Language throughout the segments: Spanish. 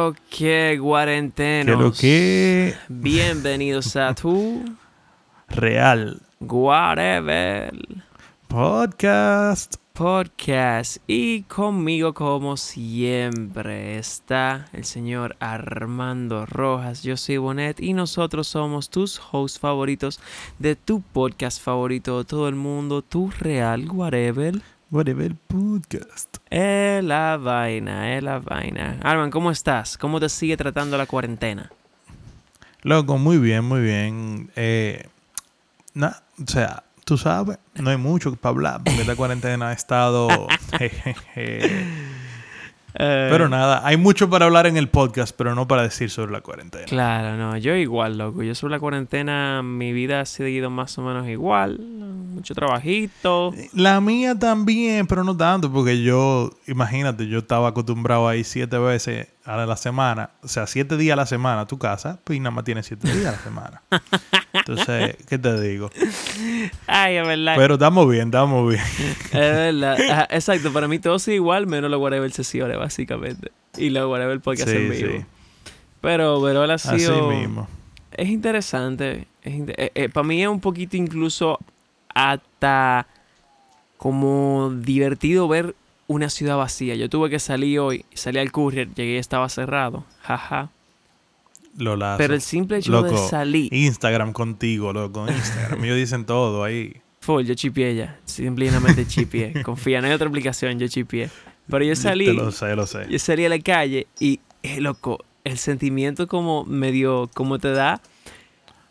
lo que, cuarentenos? ¿Qué lo que? Bienvenidos a tu Real Whatever Podcast. Podcast. Y conmigo, como siempre, está el señor Armando Rojas. Yo soy Bonet y nosotros somos tus hosts favoritos de tu podcast favorito de todo el mundo, tu Real Whatever. Whatever Podcast. Es la vaina, es la vaina. Arman, ¿cómo estás? ¿Cómo te sigue tratando la cuarentena? Loco, muy bien, muy bien. Eh, o sea, tú sabes, no hay mucho para hablar porque esta cuarentena ha estado. jejeje. Pero nada, hay mucho para hablar en el podcast, pero no para decir sobre la cuarentena. Claro, no, yo igual, loco. Yo sobre la cuarentena, mi vida ha seguido más o menos igual. Mucho trabajito. La mía también, pero no tanto, porque yo, imagínate, yo estaba acostumbrado a ir siete veces a la semana, o sea, siete días a la semana a tu casa, pues nada más tienes siete días a la semana. Entonces, ¿qué te digo? Ay, es verdad. Pero estamos bien, estamos bien. Es verdad. Ajá, exacto, para mí todo sigue igual, menos los whatever sesiones, básicamente. Y los whatever podcast Sí, en vivo. sí. Pero, pero él ha Así sido... mismo. Es interesante. Es inte- eh, eh, para mí es un poquito incluso hasta como divertido ver una ciudad vacía. Yo tuve que salir hoy, salí al courier, llegué y estaba cerrado. Jaja. Lo lazo. Pero el simple hecho Loco, de salir, Instagram contigo, loco. Instagram. Ellos dicen todo ahí. full, yo chipié ya. Simplemente chipié. Confía, no hay otra aplicación, yo chipié. Pero yo salí, Te lo sé, lo sé. yo salí a la calle y, eh, loco, el sentimiento como medio, como te da,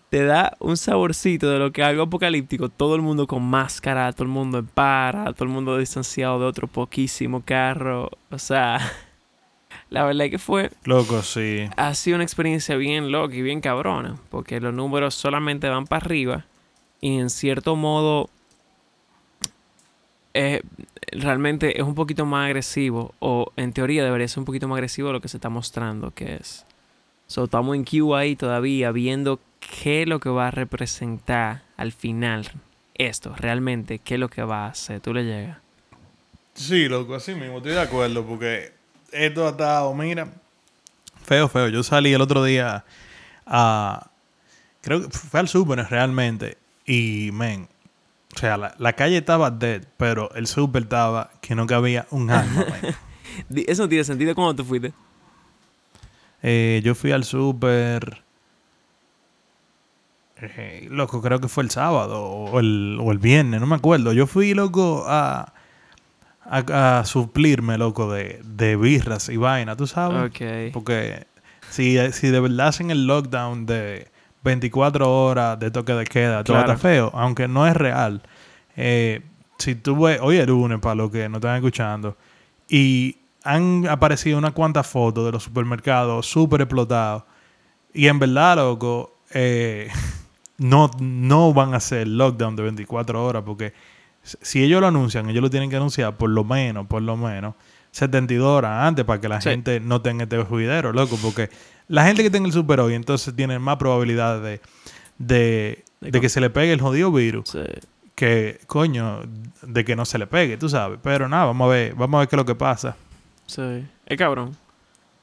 te da un saborcito de lo que es algo apocalíptico. Todo el mundo con máscara, todo el mundo en para, todo el mundo distanciado de otro poquísimo carro. O sea, la verdad es que fue, Loco, sí. ha sido una experiencia bien loca y bien cabrona, porque los números solamente van para arriba y en cierto modo eh, realmente es un poquito más agresivo, o en teoría debería ser un poquito más agresivo de lo que se está mostrando, que es. So, estamos en Q ahí todavía viendo qué es lo que va a representar al final esto, realmente, qué es lo que va a hacer. Tú le llegas. Sí, loco, así mismo, estoy de acuerdo, porque esto ha estado, mira, feo, feo. Yo salí el otro día a. Creo que fue al súper realmente. Y, men, o sea, la, la calle estaba dead, pero el súper estaba que no cabía un alma, Eso no tiene sentido. ¿Cómo tú fuiste? Eh, yo fui al súper. eh, loco, creo que fue el sábado o el, o el viernes, no me acuerdo. Yo fui, loco, a, a, a suplirme, loco, de, de birras y vaina, ¿tú sabes? Porque si, si de verdad hacen el lockdown de 24 horas de toque de queda, todo Claro. está feo, aunque no es real. Eh, si tú ves, hoy es lunes, para los que no están escuchando, y han aparecido unas cuantas fotos de los supermercados súper explotados, y en verdad, loco, eh, no, no van a hacer lockdown de 24 horas, porque si ellos lo anuncian, ellos lo tienen que anunciar por lo menos, por lo menos, 72 horas antes para que la Sí. gente no tenga este juidero, loco, porque la gente que tenga el super hoy entonces tiene más probabilidad de, de, que se le pegue el jodido virus Sí. que, coño, de que no se le pegue, tú sabes. Pero nada, vamos a ver, vamos a ver qué es lo que pasa. Sí. Es cabrón.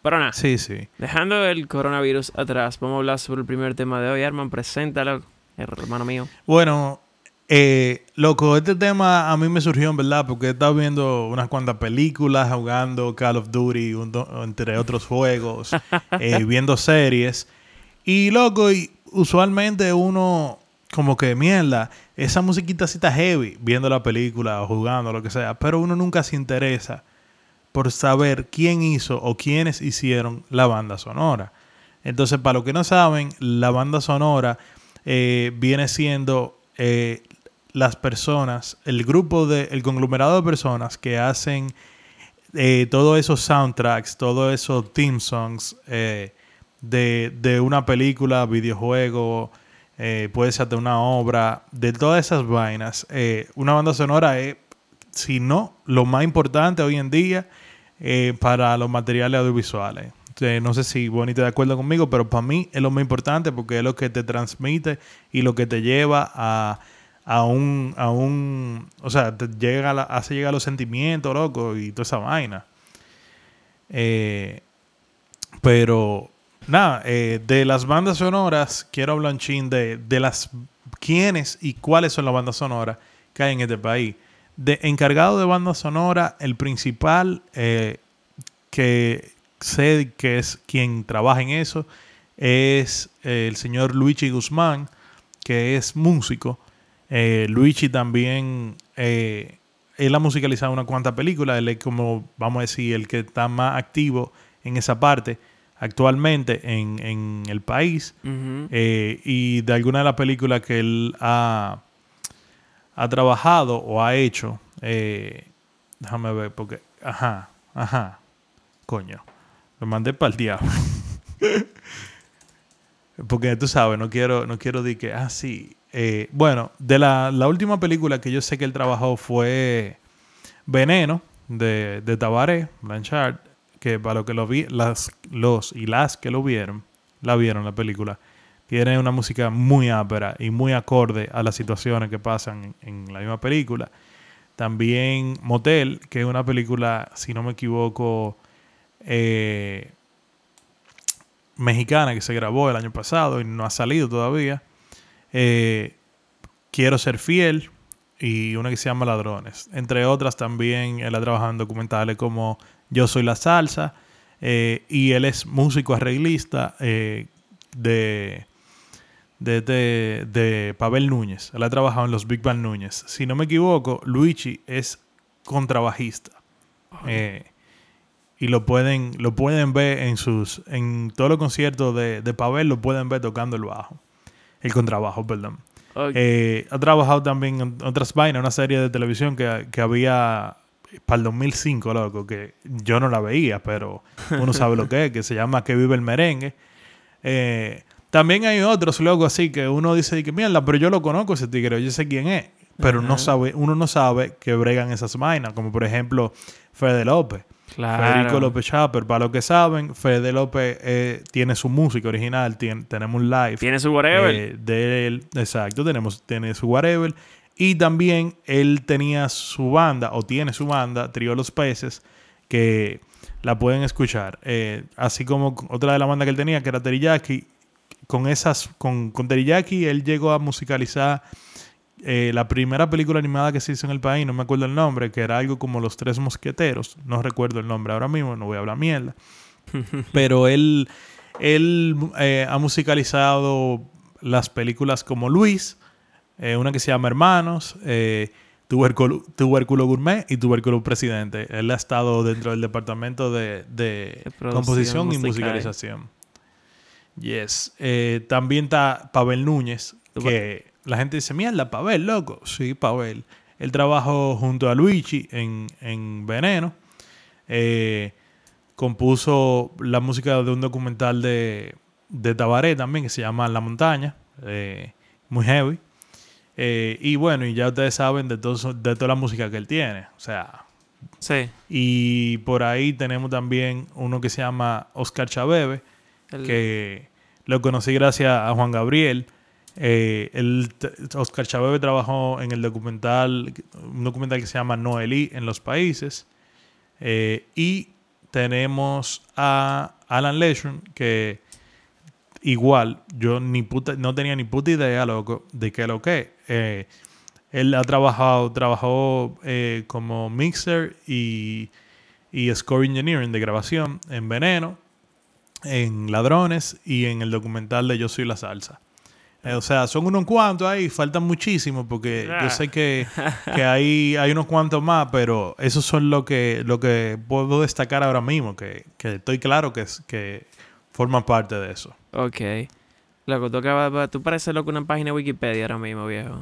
Pero nada. Sí, sí. Dejando el coronavirus atrás, vamos a hablar sobre el primer tema de hoy. Arman, preséntalo, hermano mío. Bueno, eh, loco, este tema a mí me surgió en verdad porque he estado viendo unas cuantas películas, jugando Call of Duty, un entre otros juegos, eh, viendo series. Y loco, y usualmente uno como que mierda, esa musiquita sí está heavy viendo la película o jugando, lo que sea, pero uno nunca se interesa por saber quién hizo o quiénes hicieron la banda sonora. Entonces, para los que no saben, la banda sonora eh, viene siendo eh, las personas, el grupo de, el conglomerado de personas que hacen eh, todos esos soundtracks, todos esos theme songs de, de una película, videojuego, puede ser de una obra, de todas esas vainas. Una banda sonora es, si no, lo más importante hoy en día eh, para los materiales audiovisuales. Eh, no sé si Bonnie está de acuerdo conmigo, pero para mí es lo más importante porque es lo que te transmite y lo que te lleva a, a un, a un, o sea, te llega a hace llegar los sentimientos, loco, y toda esa vaina. Eh, Pero, nada, de las bandas sonoras, quiero hablar un chin de, de las quiénes y cuáles son las bandas sonoras que hay en este país. De encargado de banda sonora, el principal eh, que sé que es quien trabaja en eso es eh, el señor Luigi Guzmán, que es músico. Eh, Luigi también, él ha musicalizado una cuantas películas, él es como, vamos a decir, el que está más activo en esa parte actualmente en, en el país. Y de alguna de las películas que él ha, ha trabajado o ha hecho, eh, déjame ver, porque, ajá, ajá, coño, lo mandé para el diablo. porque tú sabes, no quiero, no quiero decir que, ah, sí. Eh, bueno, de la, la última película que yo sé que él trabajó fue Veneno, de, de Tabaré, Blanchard, que para lo que lo vi, las, los y las que lo vieron, la vieron la película, tiene una música muy ápera y muy acorde a las situaciones que pasan en, la misma película. También Motel, que es una película, si no me equivoco, eh, mexicana que se grabó el año pasado y no ha salido todavía. Eh, Quiero ser fiel y una que se llama Ladrones. Entre otras también él ha trabajado en documentales como Yo soy la salsa eh, y él es músico arreglista de, de, de, de Pavel Núñez. Él ha trabajado en los Big Band Núñez. Si no me equivoco, Luigi es contrabajista. Eh, y lo pueden, lo pueden ver en sus, en todos los conciertos de, de Pavel, lo pueden ver tocando el bajo. El contrabajo, perdón. Eh, ha trabajado también en otras vainas, una serie de televisión que, que había para el 2005, loco, que yo no la veía, pero uno sabe lo que es, que se llama Que vive el merengue. Eh, también hay otros, loco, así que uno dice que mierda, pero yo lo conozco ese tigre, yo sé quién es, pero no sabe, uno no sabe que bregan esas vainas, como por ejemplo Fede López. Claro. Federico López Chapper, para los que saben, Fede López eh, tiene su música original, tiene- tenemos un live Tiene su whatever. eh, de él, exacto, tenemos, tiene su whatever. Y también él tenía su banda, o tiene su banda, Trío Los Peces, que la pueden escuchar. Eh, así como otra de la banda que él tenía, que era Teriyaki. Con esas, con, con Teriyaki, él llegó a musicalizar eh, la primera película animada que se hizo en el país, no me acuerdo el nombre, que era algo como Los Tres Mosqueteros. No recuerdo el nombre ahora mismo, no voy a hablar mierda. Pero él, él eh, ha musicalizado las películas como Luis, eh, una que se llama Hermanos, Tubérculo, Tubérculo Gourmet y Tubérculo Presidente. Él ha estado dentro del departamento de, de composición y musical. musicalización. Yes. Eh, también está Pavel Núñez, que la gente dice, mierda, Pavel, loco. Sí, Pavel. Él trabajó junto a Luigi en, en Veneno. Eh, compuso la música de un documental de, de Tabaré también que se llama La Montaña. eh, muy heavy. Eh, y bueno, y ya ustedes saben de, todo, de toda la música que él tiene. O sea, Sí. y por ahí tenemos también uno que se llama Oscar Chabebe, Que lo conocí gracias a Juan Gabriel. Eh, el, t- Oscar Chabebe trabajó en el documental, un documental que se llama Noelí en los países. Eh, y tenemos a Alan Leshon, que igual yo ni puta, no tenía ni puta idea, loco, de qué lo que. Eh, él ha trabajado, trabajó eh, como mixer y, y score engineering de grabación en Veneno, en Ladrones y en el documental de Yo Soy la Salsa. Eh, o sea, son unos cuantos ahí, faltan muchísimos porque yo sé que, que hay, hay unos cuantos más, pero esos son lo que, lo que puedo destacar ahora mismo, que, que estoy claro que, es, que forman parte de eso. Ok. Loco, tú acabas, tú pareces loco una página de Wikipedia ahora mismo, viejo.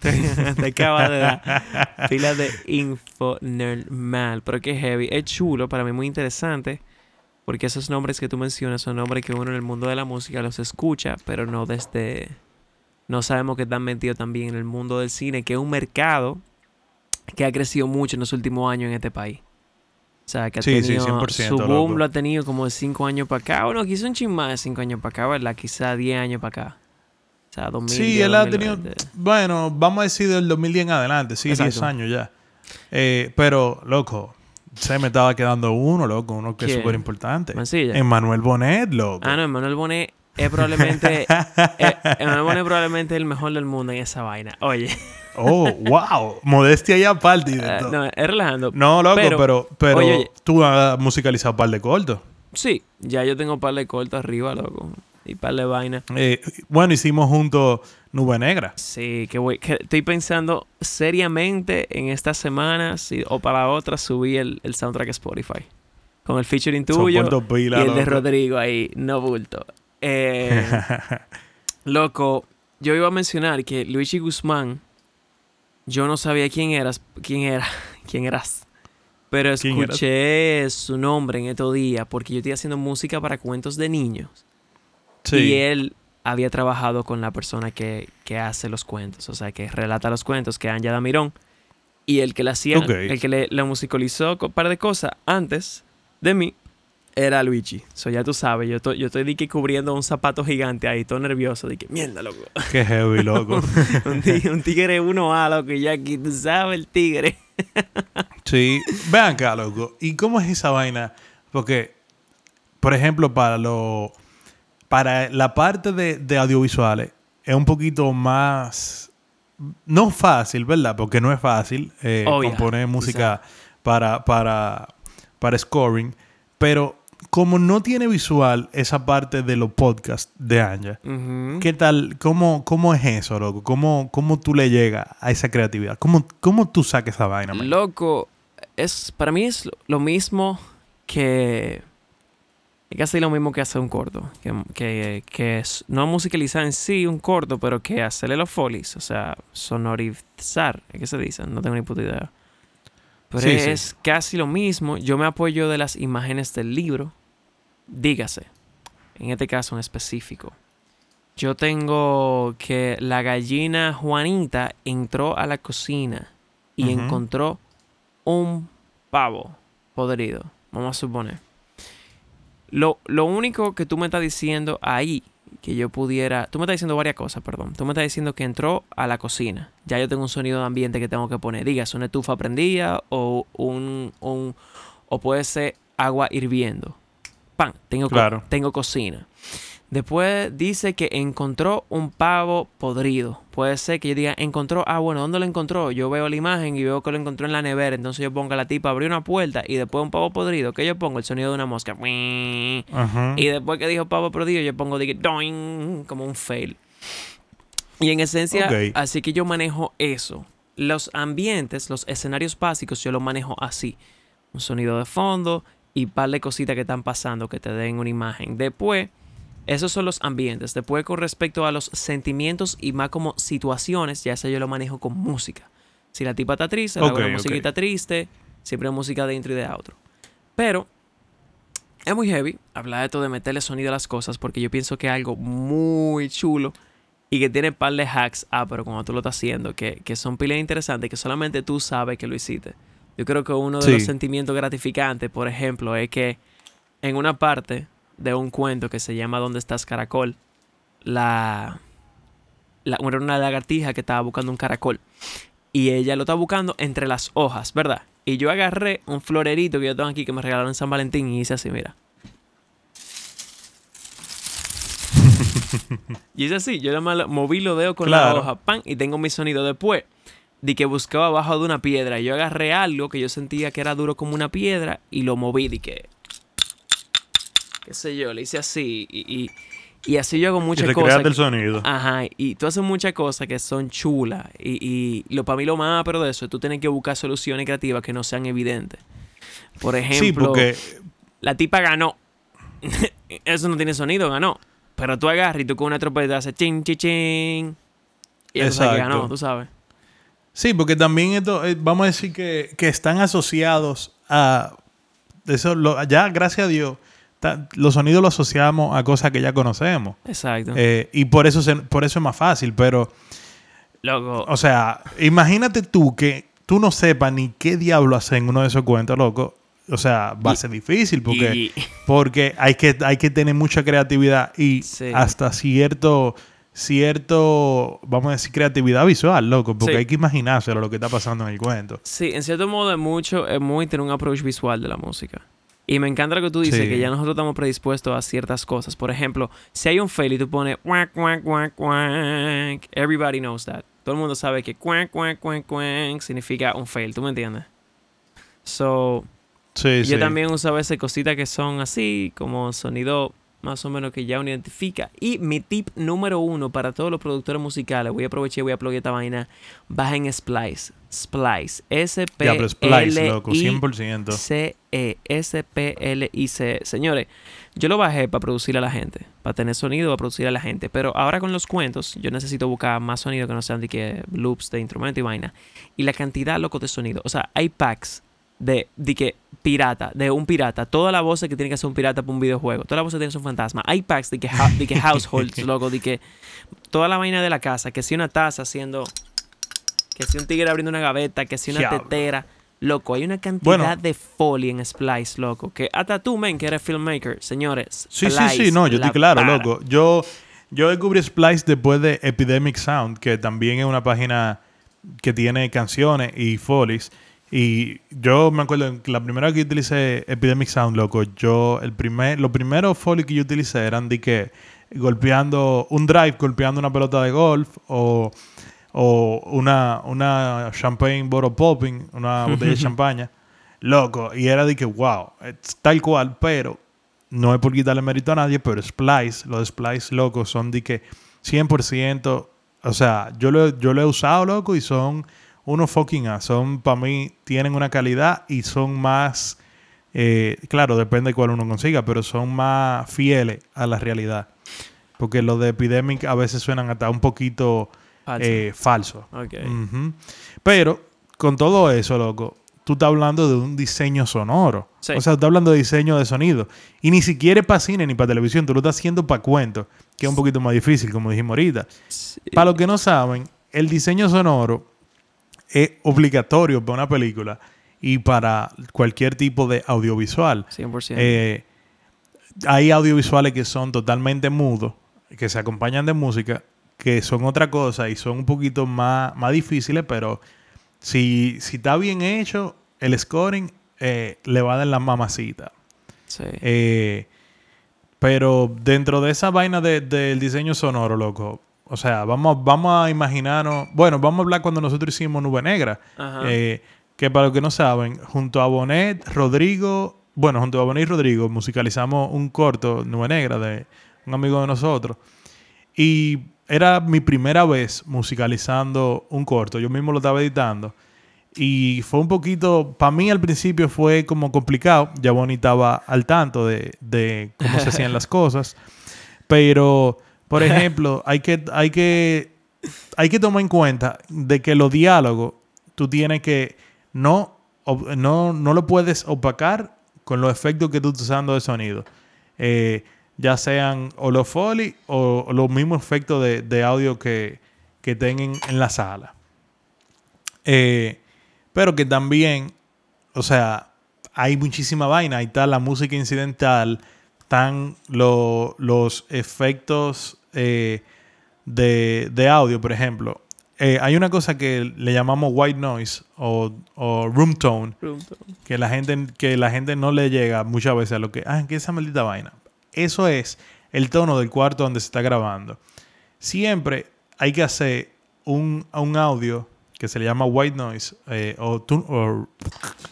te, acabas de dar de info normal, pero qué heavy. Es chulo, para mí muy interesante, porque esos nombres que tú mencionas son nombres que uno en el mundo de la música los escucha, pero no desde... No sabemos que están metidos también en el mundo del cine, que es un mercado que ha crecido mucho en los últimos años en este país. O sea, que ha Sí, sí, tenido 100%, su boom loco. lo ha tenido como de 5 años para acá. Bueno, quizá un chin más de 5 años para acá, ¿verdad? Quizá 10 años para acá. O sea, 2000. Sí, él ha tenido, bueno, vamos a decir del 2010 en adelante, sí, 10 Exacto. años ya. Eh, pero, loco, se me estaba quedando uno, loco, uno que es súper importante. Mancilla. Emmanuel Bonet, loco. Ah, no, Emmanuel Bonet es probablemente. eh, Emmanuel Bonet es probablemente el mejor del mundo en esa vaina. Oye, Oh, wow. Modestia y aparte. todo. no, es relajando. No, loco, Pero- pero, pero, oye, oye. tú has musicalizado un par de cortos. Sí, ya yo tengo un par de cortos arriba, loco. Y par de vaina. Eh, bueno, hicimos juntos Nube Negra. Sí, que, voy, que estoy pensando seriamente en esta semana si- o para otra subir el, el soundtrack a Spotify. Con el featuring tuyo pila, y el de. Rodrigo ahí, no bulto. Eh, loco, yo iba a mencionar que Luigi Guzmán, yo no sabía quién eras, quién era, quién eras. Pero escuché su nombre en estos días porque yo estoy haciendo música para cuentos de niños. sí. Y él había trabajado con la persona que, que hace los cuentos, o sea, que relata los cuentos, que es Anja Damirón. Y el que le hacía, el que le, le musicalizó un par de cosas antes de mí, era Luigi. So ya tú sabes, yo, to- yo estoy de que cubriendo un zapato gigante ahí, todo nervioso, de que mierda, loco. Qué heavy, loco. un, tigre, un tigre 1A, loco, y ya aquí tú sabes el tigre. sí. Vean acá, loco. ¿Y cómo es esa vaina? Porque, por ejemplo, para lo... Para la parte de, de audiovisuales es un poquito más... No fácil, ¿verdad? Porque no es fácil eh, componer música para, para, para scoring. Pero como no tiene visual esa parte de los podcasts de Anja. ¿Qué tal? ¿Cómo, cómo es eso, loco? ¿Cómo, cómo tú le llegas a esa creatividad? ¿Cómo, cómo tú sacas esa vaina, man? Loco, es, para mí es lo mismo que... Es casi lo mismo que hacer un corto. Que, que, que es, no musicalizar en sí un corto, pero que hacerle los folies. O sea, sonorizar. ¿Qué se dice? No tengo ni puta idea. Pero Sí, sí. es casi lo mismo. Yo me apoyo de las imágenes del libro. Dígase. En este caso en específico. Yo tengo que la gallina Juanita entró a la cocina y encontró un pavo podrido. Vamos a suponer. Lo, lo único que tú me estás diciendo ahí, que yo pudiera... Tú me estás diciendo varias cosas, perdón. Tú me estás diciendo que entró a la cocina. Ya yo tengo un sonido de ambiente que tengo que poner. Digas, una estufa prendida o un... un o puede ser agua hirviendo. Pan, tengo, co- Claro. tengo cocina. Después dice que encontró un pavo podrido. Puede ser que yo diga, encontró, ah, bueno, ¿dónde lo encontró? Yo veo la imagen y veo que lo encontró en la nevera. Entonces yo pongo a la tipa, abrió una puerta y después un pavo podrido. que yo pongo? El sonido de una mosca. Ajá. Y después que dijo pavo podrido, yo pongo doing, como un fail. Y en esencia, así que yo manejo eso. Los ambientes, los escenarios básicos, yo los manejo así. Un sonido de fondo y par de cositas que están pasando que te den una imagen. Después, esos son los ambientes. Después, con respecto a los sentimientos y más como situaciones, ya eso yo lo manejo con música. Si la tipa está triste, le hago Ok, una ok. musiquita triste, siempre música de intro y de outro. Pero es muy heavy hablar de esto de meterle sonido a las cosas porque yo pienso que es algo muy chulo y que tiene par de hacks, ah, pero cuando tú lo estás haciendo, que, que son pilas interesantes que solamente tú sabes que lo hiciste. Yo creo que uno de Sí. los sentimientos gratificantes, por ejemplo, es que en una parte de un cuento que se llama ¿Dónde estás, caracol? La, la era una lagartija que estaba buscando un caracol y ella lo estaba buscando entre las hojas, ¿verdad? Y yo agarré un florerito que yo tengo aquí que me regalaron en San Valentín y hice así, mira. y hice así, yo nada moví los dedos con la hoja, pan, y tengo mi sonido después. De que buscaba abajo de una piedra. Y yo agarré algo que yo sentía que era duro como una piedra y lo moví. De que. Qué sé yo, le hice así. Y, y, y así yo hago Y muchas recreaste cosas. el sonido. Ajá, y tú haces muchas cosas que son chulas. Y, y lo para mí lo más pero de eso es tú tienes que buscar soluciones creativas que no sean evidentes. Por ejemplo, sí, porque... la tipa ganó. eso no tiene sonido, ganó. Pero tú agarras y tú con una trompeta haces ching, ching, ching. Y eso sabes que ganó, tú sabes. Sí, porque también esto, eh, vamos a decir que, que están asociados a... Eso, lo- ya, gracias a Dios, los sonidos los asociamos a cosas que ya conocemos. Exacto. Eh, y por eso, se- por eso es más fácil, pero... Loco. O sea, imagínate tú que tú no sepas ni qué diablo hacer en uno de esos cuentos, loco. O sea, va a ser difícil porque, y- porque hay, que, hay que tener mucha creatividad y Sí. hasta cierto, cierto, vamos a decir, creatividad visual, loco, porque Sí. hay que imaginárselo lo que está pasando en el cuento. Sí, en cierto modo es mucho, es muy tener un approach visual de la música. Y me encanta lo que tú dices, Sí. que ya nosotros estamos predispuestos a ciertas cosas. Por ejemplo, si hay un fail y tú pones quack, everybody knows that. Todo el mundo sabe que significa un fail, ¿tú me entiendes? So, Sí, yo sí. también uso a veces cositas que son así, como sonido más o menos que ya uno identifica. Y mi tip número uno para todos los productores musicales, voy a aprovechar y voy a plugin esta vaina, bajen Splice. Splice. s p Ya, pero Splice, l loco, i 100%. c e s p l i c Señores, yo lo bajé para producir a la gente, para tener sonido, para producir a la gente. Pero ahora con los cuentos, yo necesito buscar más sonido que no sean de que loops de instrumento y vaina. Y la cantidad, loco, de sonido. O sea, hay packs de, de que pirata, de un pirata. Toda la voz que tiene que ser un pirata para un videojuego. Toda la voz que tiene que ser un fantasma. Hay packs de que, de que households, loco, de que toda la vaina de la casa, que si una taza haciendo, que si un tigre abriendo una gaveta, que si una Diablo. tetera. Loco, hay una cantidad Bueno. de foley en Splice, loco. Que hasta tú, men, que eres filmmaker, señores. Sí, sí, Splice sí, no, yo estoy claro, para. loco. Yo, yo descubrí Splice después de Epidemic Sound, que también es una página que tiene canciones y folies. Y yo me acuerdo que la primera vez que utilicé Epidemic Sound, loco, yo, el primer, los primeros folies que yo utilicé eran de que golpeando un drive, golpeando una pelota de golf o, o una, una champagne bottle popping, una botella de champaña. Loco, y era de que, wow, es tal cual, pero no es por quitarle mérito a nadie, pero Splice, los Splice locos son de que 100%, o sea, yo lo, yo lo he usado, loco, y son unos fucking as. Son, para mí, tienen una calidad y son más, eh, claro, depende de cuál uno consiga, pero son más fieles a la realidad. Porque los de Epidemic a veces suenan hasta un poquito Falso. eh. Ujú. Pero con todo eso, loco, tú estás hablando de un diseño sonoro. Sí. O sea, estás hablando de diseño de sonido. Y ni siquiera es para cine ni para televisión, tú lo estás haciendo para cuentos, que es un poquito más difícil, como dijimos ahorita. Sí. Para los que no saben, el diseño sonoro es obligatorio para una película y para cualquier tipo de audiovisual. 100%. Eh, hay audiovisuales que son totalmente mudos, que se acompañan de música, que son otra cosa y son un poquito más, más difíciles, pero si, si está bien hecho, el scoring eh, le va a dar la mamacita. sí. Eh, pero dentro de esa vaina de- del diseño sonoro, loco, o sea, vamos, vamos a imaginarnos, bueno, vamos a hablar cuando nosotros hicimos Nube Negra, eh, que para los que no saben, junto a Bonet, Rodrigo, bueno, junto a Bonet y Rodrigo musicalizamos un corto, Nube Negra, de un amigo de nosotros. Y era mi primera vez musicalizando un corto. Yo mismo lo estaba editando. Y fue un poquito, para mí al principio fue como complicado. Ya Bonnie estaba al tanto de, de cómo se hacían las cosas. Pero, por ejemplo, hay que, hay que, hay que tomar en cuenta de que los diálogos tú tienes que no, no, no lo puedes opacar con los efectos que tú estás usando de sonido. Eh, ya sean o los foley o, o los mismos efectos de, de audio que, que tengan en la sala. Eh, pero que también, o sea, hay muchísima vaina. Ahí está la música incidental, están lo- los efectos eh, de, de audio, por ejemplo. Eh, hay una cosa que le llamamos white noise o, o room tone, que la gente que la gente no le llega muchas veces a lo que ah qué es esa maldita vaina eso es el tono del cuarto donde se está grabando. Siempre hay que hacer un, un audio que se le llama white noise eh, o, tu- o,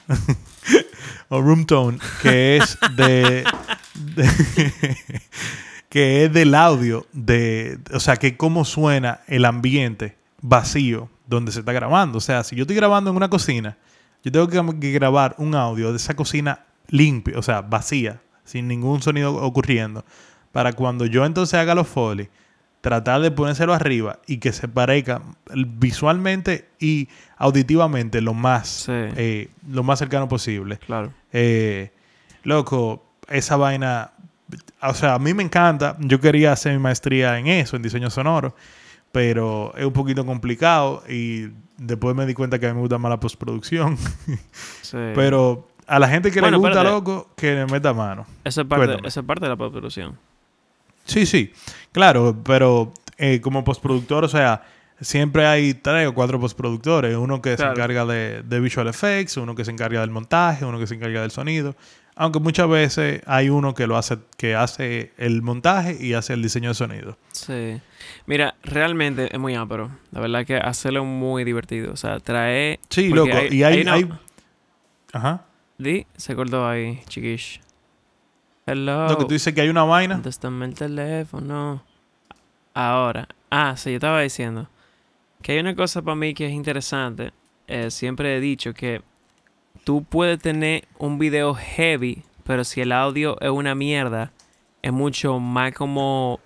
o room tone que es de, de- que es del audio de o sea que cómo suena el ambiente vacío donde se está grabando o sea si yo estoy grabando en una cocina yo tengo que, grabar un audio de esa cocina limpia, o sea, vacía, sin ningún sonido ocurriendo, para cuando yo entonces haga los foley, tratar de ponérselo arriba y que se parezca visualmente y auditivamente lo más, Sí. eh, lo más cercano posible. Claro. Eh, loco, esa vaina, o sea, a mí me encanta. Yo quería hacer mi maestría en eso, en diseño sonoro, pero es un poquito complicado y después me di cuenta que a mí me gusta más la postproducción. Sí. pero a la gente que Bueno, le gusta, loco, que le meta mano. Eso es parte, Cuéntame. eso es parte de la postproducción. Sí, sí, claro, pero eh, como postproductor, o sea, siempre hay tres o cuatro postproductores. Uno que Claro. se encarga de, de visual effects, uno que se encarga del montaje, uno que se encarga del sonido. Aunque muchas veces hay uno que lo hace, que hace el montaje y hace el diseño de sonido. Sí. Mira, realmente es muy ápero. La verdad que hacerlo es muy divertido. O sea, trae... Sí, porque loco. y hay, una- hay- Ajá. Di, se cortó ahí, chiquish. Hello. Lo que tú dices que hay una vaina. Contéstame el teléfono. Ahora. Ah, sí, yo estaba diciendo que hay una cosa para mí que es interesante. Eh, siempre he dicho que tú puedes tener un video heavy, pero si el audio es una mierda, es mucho más como...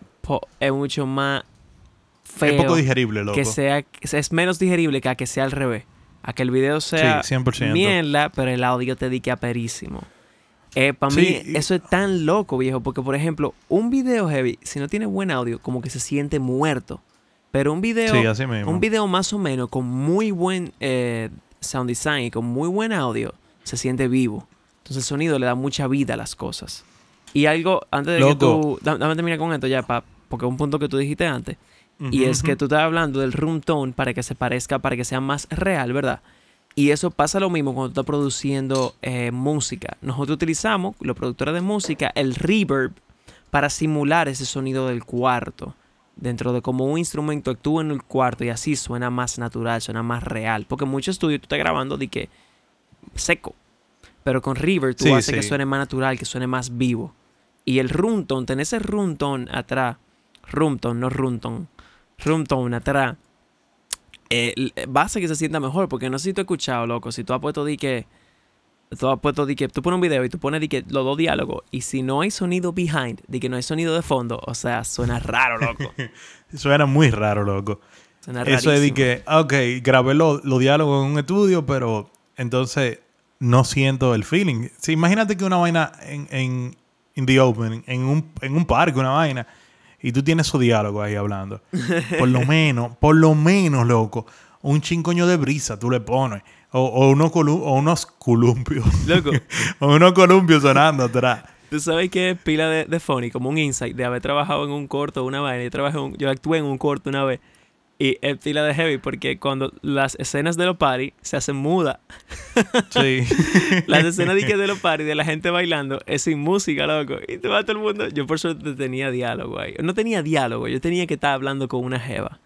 es mucho más feo. Es poco digerible, loco. que sea... Es menos digerible que a que sea al revés. A que el video sea sí, 100%. mierda, pero el audio te dique aperísimo. Eh, para Sí, mí eso es tan loco, viejo, porque por ejemplo, un video heavy, si no tiene buen audio, como que se siente muerto. Pero un video, Sí, así mismo. un video más o menos con muy buen eh, sound design y con muy buen audio, se siente vivo. Entonces el sonido le da mucha vida a las cosas. Y algo, antes de que tú... da- Dame terminar con esto ya, pa, porque es un punto que tú dijiste antes. Y es que tú estás hablando del room tone para que se parezca, para que sea más real, ¿verdad? Y eso pasa lo mismo cuando tú estás produciendo eh, música. Nosotros utilizamos, los productores de música, el reverb para simular ese sonido del cuarto. Dentro de como un instrumento actúa en el cuarto y así suena más natural, suena más real. Porque en muchos estudios tú estás grabando de que seco. Pero con reverb tú Sí, haces que suene más natural, que suene más vivo. Y el room tone, tener ese room tone atrás, room tone, no room tone atrás, eh, l- va a hacer que se sienta mejor. Porque no sé si tú has escuchado, loco, si tú has puesto di que, tú has puesto di que, tú pones un video y tú pones di que los dos diálogos y si no hay sonido behind, di que no hay sonido de fondo, o sea, suena raro, loco. Suena muy raro, loco. Suena Eso es de que, ok, grabé los los diálogos en un estudio, pero entonces no siento el feeling. Sí, imagínate que una vaina en, en in the open, en un, en un parque, una vaina, y tú tienes su diálogo ahí hablando. Por lo menos, por lo menos, loco, un chincoño de brisa tú le pones. O, o unos, colu- o unos columpios. Loco. o unos columpios sonando atrás. Tú sabes que es pila de, de funny, como un insight de haber trabajado en un corto una vez. Yo, trabajé en un- yo actué en un corto una vez. Y es pila de heavy porque cuando las escenas de los party se hacen mudas. Sí. Las escenas de, de los party, de la gente bailando, es sin música, loco. Y te va todo el mundo. Yo por suerte tenía diálogo ahí. No tenía diálogo, yo tenía que estar hablando con una jeva.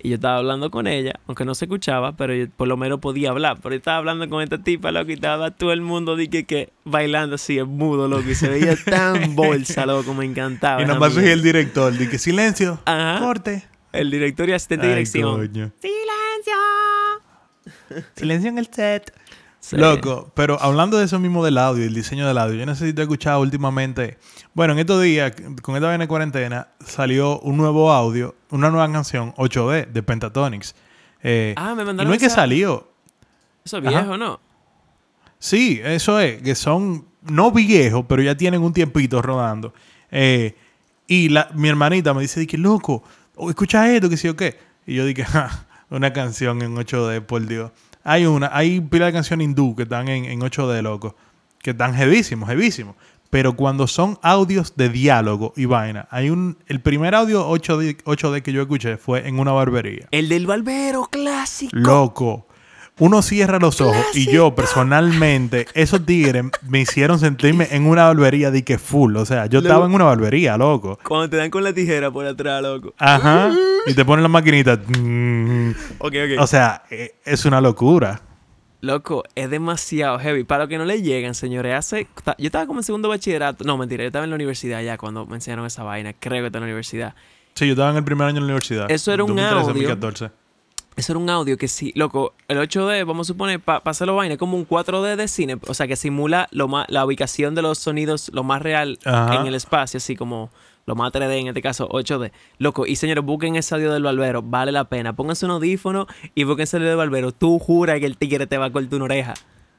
Y yo estaba hablando con ella, aunque no se escuchaba, pero yo por lo menos podía hablar. Pero yo estaba hablando con esta tipa, loco, y estaba todo el mundo de que, bailando así, en mudo, loco. Y se veía tan bolsa, loco, me encantaba. y nomás soy el director. Dije, silencio. Ajá. Corte. El director y asistente de dirección. coño. ¡Silencio! Silencio en el set. Sí. Loco, pero hablando de eso mismo del audio, el diseño del audio, yo necesito escuchar últimamente. Bueno, en estos días, con esta vaina de cuarentena, salió un nuevo audio, una nueva canción 8D de Pentatonix. Eh, Ah, me y mandaron no es que salió. Eso es Ajá. viejo, ¿no? Sí, eso es, que son no viejos, pero ya tienen un tiempito rodando. Eh, y la, mi hermanita me dice, que loco, escucha esto, que sí o qué. Y yo dije, "Ja, una canción en 8D, por Dios. Hay una, hay pila de canciones hindú que están en, en 8D, loco, que están heavísimos, heavísimos. Pero cuando son audios de diálogo y vaina, hay un, el primer audio 8D, 8D que yo escuché fue en una barbería. El del barbero clásico. Loco. Uno cierra los ojos y yo personalmente, esos tigres me hicieron sentirme en una barbería de que full. O sea, yo estaba en una barbería, loco. Cuando te dan con la tijera por atrás, loco. Ajá. Y te ponen la maquinita. Ok, ok. O sea, eh, es una locura. Loco, es demasiado heavy. Para los que no le llegan, señores, hace... Yo estaba como en segundo bachillerato. No, mentira, yo estaba en la universidad ya cuando me enseñaron esa vaina. Creo que estaba en la universidad. Sí, yo estaba en el primer año de la universidad. Eso era un 2013, audio. 2014. Eso era un audio que sí, loco, el 8D, vamos a suponer, para hacerlo vaina, es como un 4D de cine, o sea, que simula lo más, la ubicación de los sonidos lo más real Ajá. en el espacio, así como lo más 3D, en este caso 8D. Loco, y señores, busquen ese audio del barbero, vale la pena. Pónganse un audífono y busquen ese audio del barbero. Tú juras que el tigre te va a cortar una oreja.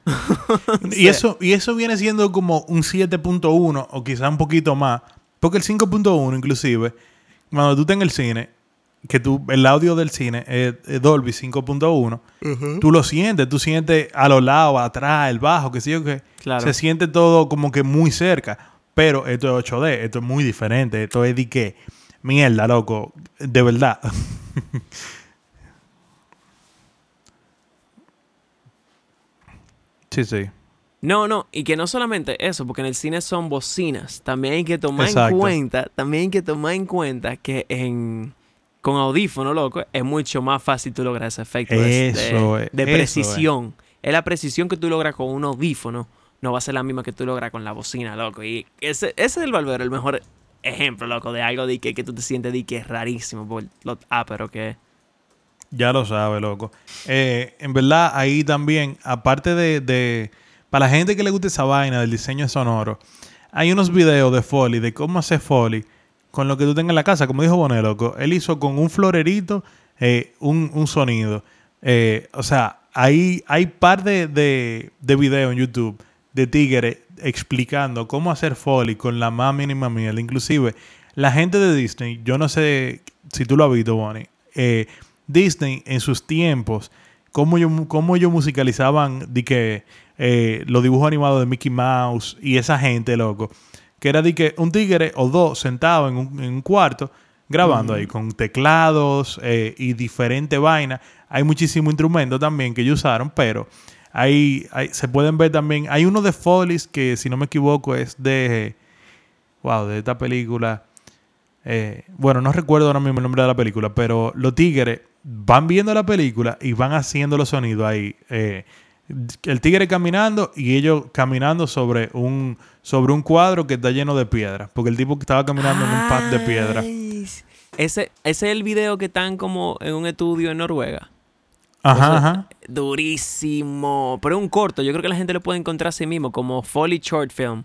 Y eso, y eso viene siendo como un 7.1 o quizá un poquito más. Porque el 5.1 inclusive, cuando tú estás en el cine, que tú, el audio del cine es, es Dolby 5.1, tú lo sientes, tú sientes a los lados, atrás, el bajo, que sé yo qué. Claro. Se siente todo como que muy cerca. Pero esto es 8D, esto es muy diferente. Esto es de que Mierda, loco. De verdad. sí, sí. No, no, y que no solamente eso, porque en el cine son bocinas. También hay que tomar en cuenta, también hay que tomar en cuenta que en con audífono, loco, es mucho más fácil tú lograr ese efecto de, precisión. Es. la precisión que tú logras con un audífono, no va a ser la misma que tú logras con la bocina, loco. Y ese, ese es el Valverde, el mejor ejemplo, loco, de algo de que, que tú te sientes de que es rarísimo por lo pero que Ya lo sabes, loco. Eh, en verdad, ahí también, aparte de, Para la gente que le gusta esa vaina del diseño sonoro, hay unos videos de Foley, de cómo hacer Foley con lo que tú tengas en la casa. Como dijo Bonet, loco. Él hizo con un florerito eh, un, sonido. Eh, o sea, hay, hay par de, de, de videos en YouTube de tigres explicando cómo hacer Foley con la más mínima miel. Inclusive, la gente de Disney, yo no sé si tú lo has visto, Bonnie, eh, Disney en sus tiempos, cómo ellos, cómo ellos musicalizaban de que, eh, los dibujos animados de Mickey Mouse y esa gente, loco, que era de que un tigre o dos sentados en un, cuarto grabando ahí con teclados eh, y diferente vaina. Hay muchísimos instrumentos también que ellos usaron, pero hay, se pueden ver también. Hay uno de Follies que, si no me equivoco, es de. Wow, de esta película. Eh, bueno, no recuerdo ahora mismo el nombre de la película, pero los tigres van viendo la película y van haciendo los sonidos ahí. Eh, el tigre caminando y ellos caminando sobre un, sobre un cuadro que está lleno de piedra. Porque el tipo que estaba caminando en un pad de piedra. Ese, ese es el video que están como en un estudio en Noruega. Ajá, ajá. Durísimo. Pero es un corto. Yo creo que la gente lo puede encontrar a sí mismo como Foley Short Film.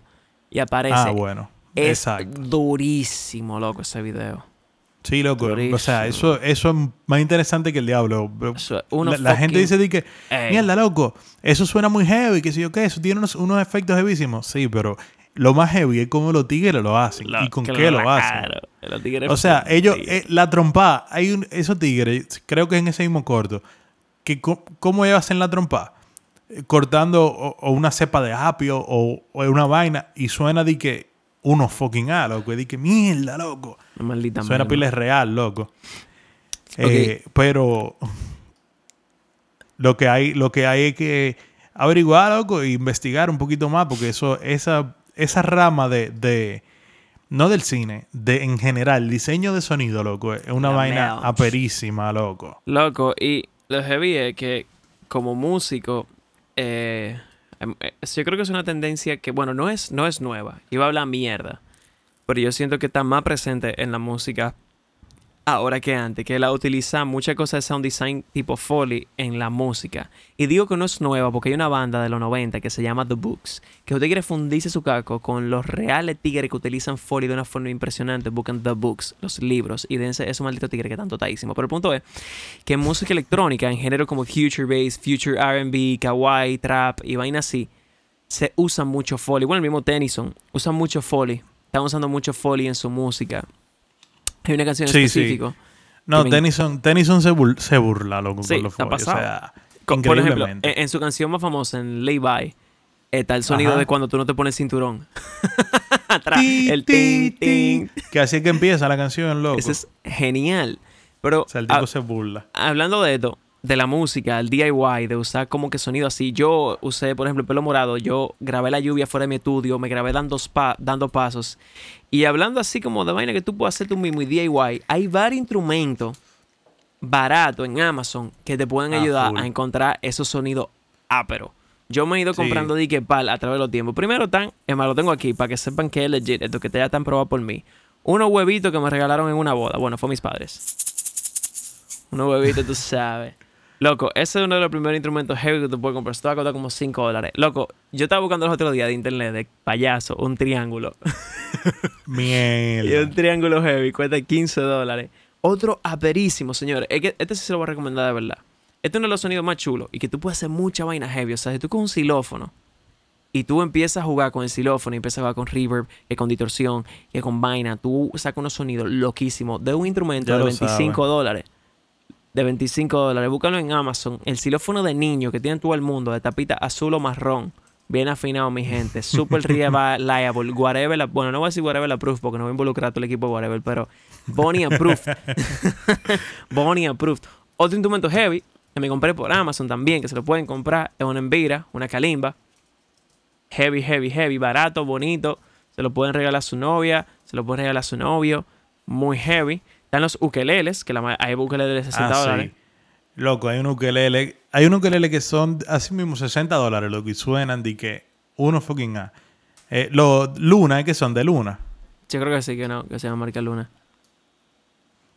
Y aparece. Ah, bueno. Es durísimo, loco, ese video. Sí, loco. O sea, eso, eso es más interesante que el diablo. la, gente dice que, mierda, loco, eso suena muy heavy, que si yo qué, eso tiene unos, unos efectos heavísimos. Sí, pero lo más heavy es cómo los tigres lo hacen y con qué lo, hacen. o sea, ellos, eh, la trompa, hay un, esos tigres, creo que en ese mismo corto, que cómo ellos hacen la trompa, cortando o, una cepa de apio o, una vaina y suena de que uno fucking A, loco, y de que mierda, loco. Maldita suena pila real, loco. Eh, pero lo que hay, lo que hay es que averiguar, loco, e investigar un poquito más, porque eso, esa, esa rama de, no del cine, de en general, diseño de sonido, loco, es una vaina aperísima, loco. Loco, y lo heavy es que como músico, eh, yo creo que es una tendencia que, bueno, no es, no es nueva. Iba a hablar mierda. Pero yo siento que está más presente en la música ahora que antes, que la utiliza muchas cosas de sound design tipo Foley en la música. Y digo que no es nueva porque hay una banda de los 90 que se llama The Books, que usted quiere fundirse su caco con los reales tigres que utilizan Foley de una forma impresionante, buscan The Books, los libros, y dense esos malditos tigres que tanto taísimo. Pero el punto es que en música electrónica, en género como Future Bass, Future RB, Kawaii, Trap y vaina así, se usa mucho Foley. Bueno, el mismo Tennyson usa mucho Foley. Están usando mucho Foley en su música. Hay una canción sí, específica. No, Tennyson, Tennyson se, se, burla, loco, con los O sea, por ejemplo, en, su canción más famosa, en Lay By, está el sonido de cuando tú no te pones cinturón. Atrás, el ting, ting. Que así es que empieza la canción, loco. Eso es genial. Pero, o sea, el tipo se burla. Hablando de esto, de la música, el DIY, de usar como que sonido así. Yo usé, por ejemplo, el pelo morado. Yo grabé la lluvia fuera de mi estudio, me grabé dando, dando pasos. Y hablando así como de vaina que tú puedes hacer tú mismo y DIY, hay varios instrumentos baratos en Amazon que te pueden ah, ayudar a encontrar esos sonidos áperos. Yo me he ido comprando dique pal a través de los tiempos. Primero están, es más, lo tengo aquí para que sepan que es legit, esto que te ya están probado por mí. Unos huevitos que me regalaron en una boda. Bueno, fue mis padres. Unos huevitos, tú sabes. Loco, ese es uno de los primeros instrumentos heavy que tú puedes comprar. Esto va a costar como 5 dólares. Loco, yo estaba buscando los otros días de internet de payaso, un triángulo. Mierda. y un triángulo heavy cuesta 15 dólares. Otro aperísimo, señores. Es que este sí se lo voy a recomendar de verdad. Este es uno de los sonidos más chulos y que tú puedes hacer mucha vaina heavy. O sea, si tú con un xilófono y tú empiezas a jugar con el xilófono y empiezas a jugar con reverb, que con distorsión, que con vaina, tú sacas unos sonidos loquísimos de un instrumento de 25 dólares de 25 dólares. Búscalo en Amazon. El xilófono de niño que tiene todo el mundo de tapita azul o marrón Bien afinado, mi gente. Super reliable. Whatever. La, bueno, no voy a decir whatever la proof porque no voy a involucrar a todo el equipo de whatever, pero Bonnie approved. Bonnie approved. Otro instrumento heavy que me compré por Amazon también, que se lo pueden comprar, es una Envira, una Kalimba. Heavy, heavy, heavy, barato, bonito. Se lo pueden regalar a su novia, se lo pueden regalar a su novio. Muy heavy. Están los ukeleles, que la, hay ukeleles de 60 Ah, dólares. sí. Loco, hay un ukelele. Hay un ukelele que son así mismo 60 dólares, loco, y suenan de que uno fucking A. Eh, los Luna, que son de Luna. Yo creo que sí, que no, que se llama marca Luna.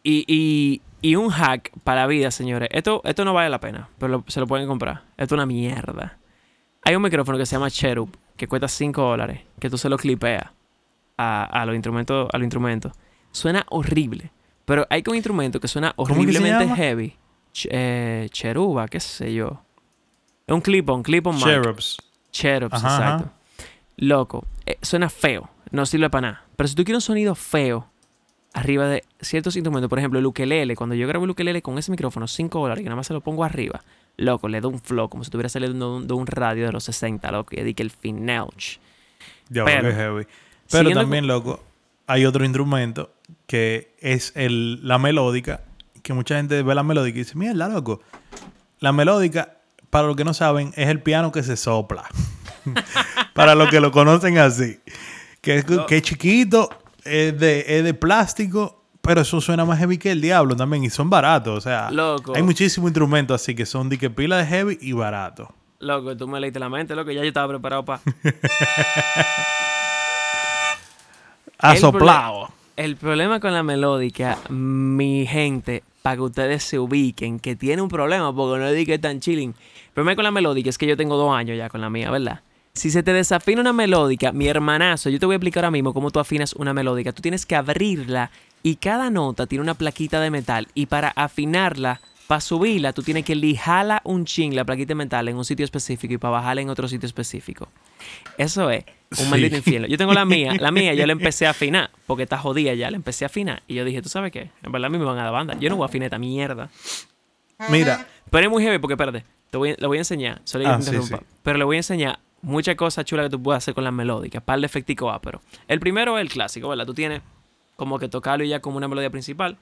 Y, y, y un hack para la vida, señores. Esto, esto no vale la pena, pero lo- se lo pueden comprar. Esto es una mierda. Hay un micrófono que se llama Cherub, que cuesta 5 dólares, que tú se lo clipeas a, a los instrumentos, a los instrumentos. Suena horrible, pero hay un instrumento que suena horriblemente heavy. Ch- eh, Cheruba, qué sé yo. Es un clip-on, clip-on mic. Cherubs. Cherubs, Ajá, ajá. exacto. Loco, eh, suena feo, no sirve para nada. Pero si tú quieres un sonido feo arriba de ciertos instrumentos, por ejemplo, el ukelele, cuando yo grabo el ukelele con ese micrófono 5 dólares, que nada más se lo pongo arriba, loco, le da un flow, como si estuviera saliendo de un, de un radio de los 60, loco, y di que el finelch. Ya Pero, que heavy. Pero también, loco, hay otro instrumento que es el, la melódica, que mucha gente ve la melódica y dice, mierda, loco. La melódica, para los que no saben, es el piano que se sopla. para los que lo conocen así. Que es, que es chiquito, es de, es de plástico, pero eso suena más heavy que el diablo también. Y son baratos, o sea, Loco. hay muchísimos instrumentos así que son de que pila de heavy y barato. Loco, tú me leíste la mente, loco, ya yo estaba preparado para... Asoplado. El problema con la melódica, mi gente, para que ustedes se ubiquen, que tiene un problema, porque no dije que tan chilling. El problema con la melódica es que yo tengo dos años ya con la mía, ¿verdad? Si se te desafina una melódica, mi hermanazo, yo te voy a explicar ahora mismo cómo tú afinas una melódica. Tú tienes que abrirla y cada nota tiene una plaquita de metal. Y para afinarla, para subirla, tú tienes que lijarla un ching, la plaquita de metal, en un sitio específico y para bajarla en otro sitio específico. Eso es un Sí. maldito infierno. Yo tengo la mía, la mía yo la empecé a afinar, porque está jodida ya, la empecé a afinar. Y yo dije, ¿tú sabes qué? En verdad a mí me van a dar banda. Yo no voy a afinar esta mierda. Mira, Pero es muy heavy porque, espérate, te voy, le voy a enseñar, solo Ah, sí, sí. Pero le voy a enseñar muchas cosas chulas que tú puedes hacer con las melódicas, par de efectico pero El primero es el clásico, ¿verdad? Tú tienes como que tocarlo ya como una melodía principal.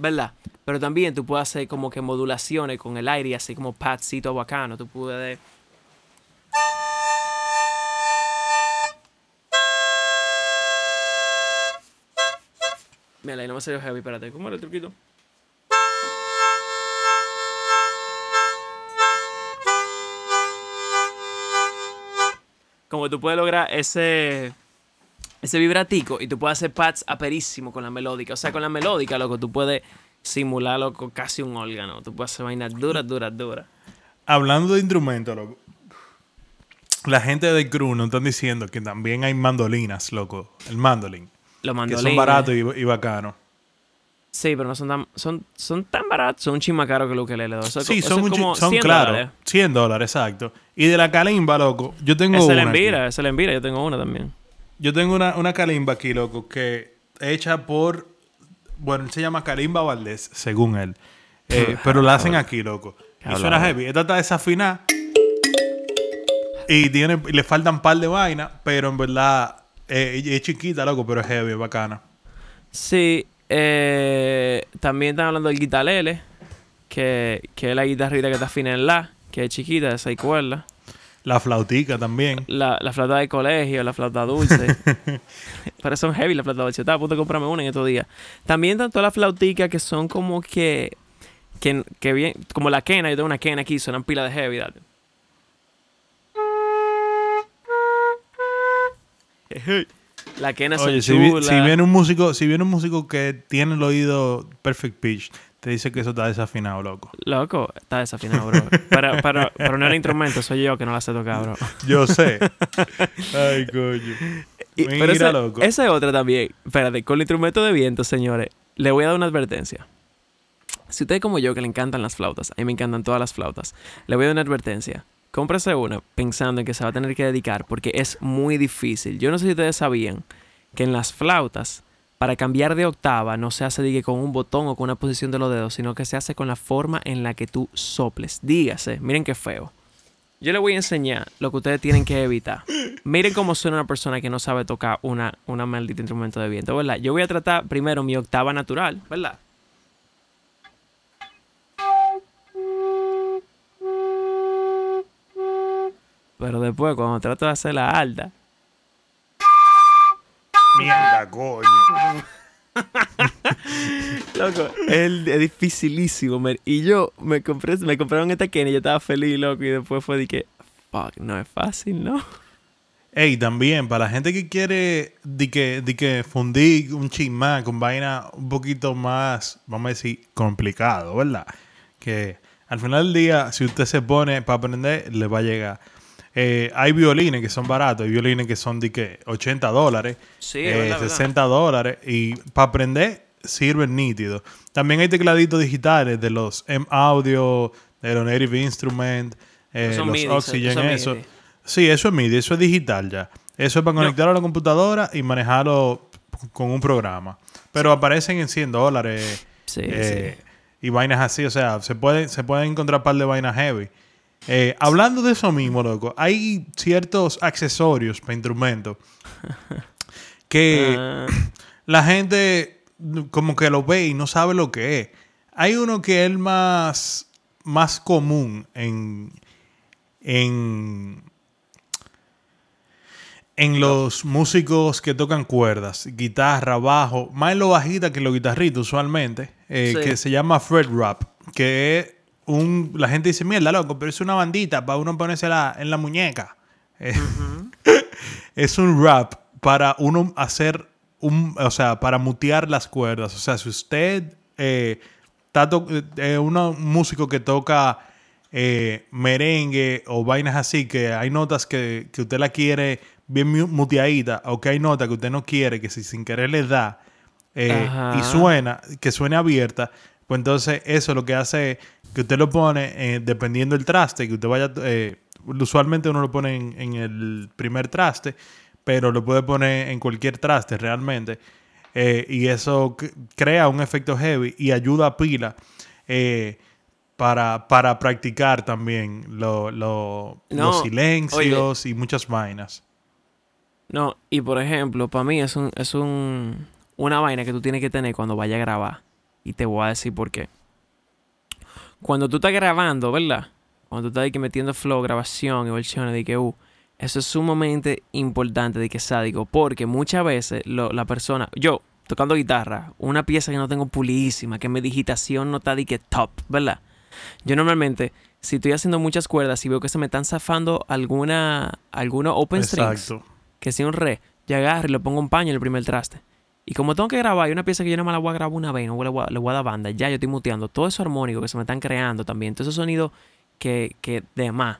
¿Verdad? Pero también tú puedes hacer como que modulaciones con el aire, así como patcito bacano. Tú puedes... Mira, ahí no me salió heavy, espérate. ¿Cómo era el truquito? Como tú puedes lograr ese ese vibratico y tú puedes hacer pads aperísimo con la melódica. O sea, con la melódica, loco, tú puedes simularlo con casi un órgano. Tú puedes hacer vainas duras, duras, duras. Hablando de instrumentos, loco. La gente de crew nos están diciendo que también hay mandolinas, loco. El mandolin. Los Que mandolines. son baratos y, y bacanos. Sí, pero no son tan, son, son tan baratos. Son un chin más caros que lo que le doy. Eso es Sí, son, es como son 100 claro. dólares. 100 dólares, exacto. Y de la calimba, loco. Yo tengo es una. la aquí. envira, esa es la envira. Yo tengo una también. Yo tengo una, una calimba aquí, loco, que hecha por. Bueno, él se llama Calimba Valdés, según él. Eh, pero la hacen aquí, loco. Y suena heavy. Esta está desafinada. Y, tiene, y le faltan un par de vainas, pero en verdad eh, es chiquita, loco, pero es heavy, es bacana. Sí, eh, también están hablando del guitarlele, que, que es la guitarrita que está fina en la, que es chiquita, de seis cuerdas. La flautica también. La, la flauta de colegio, la flauta dulce. Pero son heavy la flauta dulce. Estaba a punto de comprarme una en estos días. También todas las flauticas que son como que. que, que bien, como la quena, yo tengo una quena aquí, suenan pila de heavy, dale. La quena son Oye, si, vi- si viene un músico, si viene un músico que tiene el oído perfect pitch, te dice que eso está desafinado, loco. Loco, está desafinado, bro. pero, pero, pero no era instrumento, soy yo que no la sé tocar, bro. Yo sé. Ay, coño. Y- Mira, pero ese- loco. esa es otra también. Espérate, con el instrumento de viento, señores, le voy a dar una advertencia. Si usted es como yo, que le encantan las flautas, a mí me encantan todas las flautas, le voy a dar una advertencia. Cómprese una pensando en que se va a tener que dedicar porque es muy difícil. Yo no sé si ustedes sabían que en las flautas para cambiar de octava no se hace diga, con un botón o con una posición de los dedos, sino que se hace con la forma en la que tú soples. Dígase, miren qué feo. Yo les voy a enseñar lo que ustedes tienen que evitar. Miren cómo suena una persona que no sabe tocar una, una maldita instrumento de viento, ¿verdad? Yo voy a tratar primero mi octava natural, ¿verdad? Pero después, cuando trato de hacer la alta. Mierda, coño. loco, es, dificilísimo. Y yo me compré, me compraron esta Kenny y yo estaba feliz, loco. Y después fue de que, fuck, no es fácil, ¿no? Ey, también, para la gente que quiere de que, de que fundir un chismán con vaina un poquito más, vamos a decir, complicado, ¿verdad? Que al final del día, si usted se pone para aprender, le va a llegar. Eh, hay violines que son baratos, hay violines que son de que 80 dólares, sí, 60 eh, dólares, y para aprender sirven nítido. También hay tecladitos digitales de los M-Audio, de los Native Instrument, eh, los Oxygen, eso. Sí, eso es MIDI, eso es digital ya. Eso es para conectarlo a la computadora y manejarlo con un programa. Pero aparecen en 100 dólares. Y vainas así, o sea, se pueden se pueden encontrar un par de vainas heavy. Eh, hablando de eso mismo, loco, hay ciertos accesorios para instrumentos que ah. la gente como que lo ve y no sabe lo que es. Hay uno que es el más, más común en, en, en los músicos que tocan cuerdas, guitarra, bajo, más en lo bajita que en lo guitarritos usualmente, eh, que se llama Fred Rap, que es la gente dice, mierda, loco, pero es una bandita para uno ponerse en la muñeca. es un rap para uno hacer un, o sea, para mutear las cuerdas. O sea, si usted eh, eh, un músico que toca eh, merengue o vainas así, que hay notas que, usted la quiere bien muteadita, o que hay notas que usted no quiere, que si sin querer le da y suena, que suene abierta, pues entonces eso lo que hace que usted lo pone eh, dependiendo del traste, que usted vaya, eh, usualmente uno lo pone en, el primer traste, pero lo puede poner en cualquier traste realmente. Eh, y eso crea un efecto heavy y ayuda a pila para, para, practicar también los silencios y muchas vainas. No, y por ejemplo, para mí es, un, es un, una vaina que tú tienes que tener cuando vaya a grabar. Y te voy a decir por qué cuando tú estás grabando, ¿verdad? Cuando tú estás metiendo flow, grabación y versiones de que, uh, eso es sumamente importante de que sádico, porque muchas veces la persona, yo tocando guitarra, una pieza que no tengo pulidísima, que mi digitación no está de que top, ¿verdad? Yo normalmente, si estoy haciendo muchas cuerdas y veo que se me están zafando alguna, alguna open strings, que sea un re, yo agarro y le pongo un paño en el primer traste. Y como tengo que grabar, hay una pieza que yo no me la voy a grabar una vez, no le voy, a, le voy a dar banda, ya yo estoy muteando todo eso armónico que se me están creando también, todos esos sonidos que, que de más.